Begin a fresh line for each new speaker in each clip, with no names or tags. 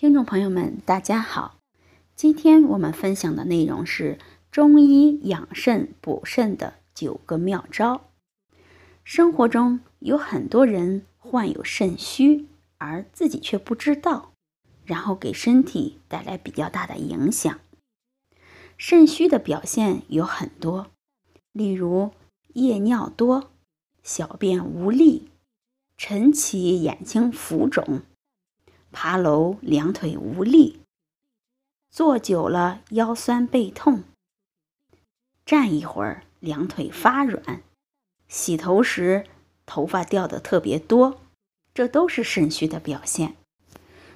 听众朋友们，大家好，今天我们分享的内容是中医养肾补肾的九个妙招。生活中有很多人患有肾虚，而自己却不知道，然后给身体带来比较大的影响。肾虚的表现有很多，例如夜尿多、小便无力、晨起眼睛浮肿。爬楼两腿无力，坐久了腰酸背痛，站一会儿两腿发软，洗头时头发掉的特别多，这都是肾虚的表现。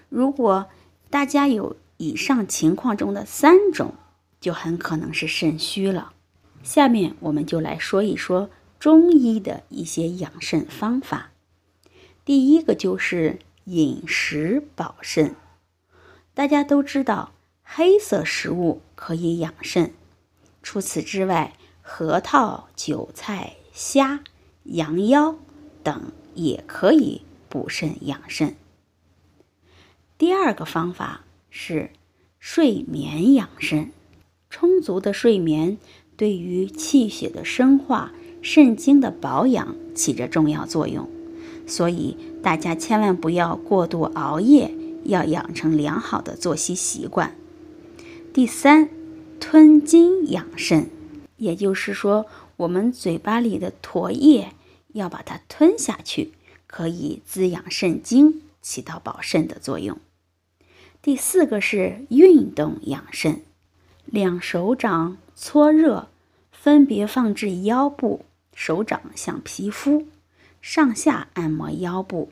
如果大家有以上情况中的三种，就很可能是肾虚了。下面我们就来说一说中医的一些养肾方法。第一个就是。饮食保肾，大家都知道黑色食物可以养肾。除此之外，核桃、韭菜、虾、羊腰等也可以补肾养肾。第二个方法是睡眠养肾，充足的睡眠对于气血的生化、肾精的保养起着重要作用。所以大家千万不要过度熬夜，要养成良好的作息习惯。第三，吞津养肾，也就是说，我们嘴巴里的唾液要把它吞下去，可以滋养肾精，起到保肾的作用。第四个是运动养肾，两手掌搓热，分别放置腰部，手掌向皮肤。上下按摩腰部，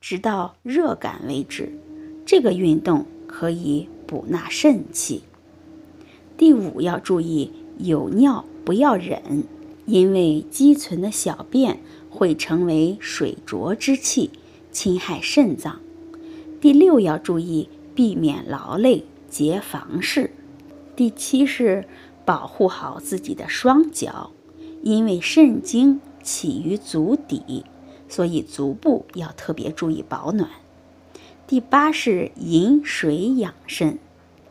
直到热感为止。这个运动可以补纳肾气。第五要注意，有尿不要忍，因为积存的小便会成为水浊之气，侵害肾脏。第六要注意，避免劳累，结房事。第七是保护好自己的双脚，因为肾经。起于足底，所以足部要特别注意保暖。第八是饮水养肾，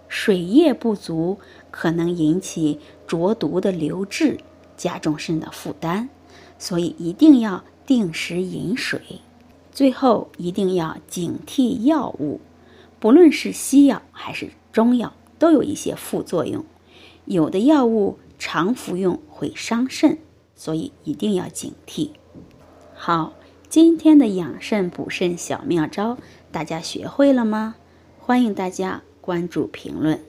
水液不足可能引起浊毒的流滞，加重肾的负担，所以一定要定时饮水。最后一定要警惕药物，不论是西药还是中药，都有一些副作用，有的药物常服用会伤肾。所以一定要警惕。好，今天的养肾补肾小妙招，大家学会了吗？欢迎大家关注评论。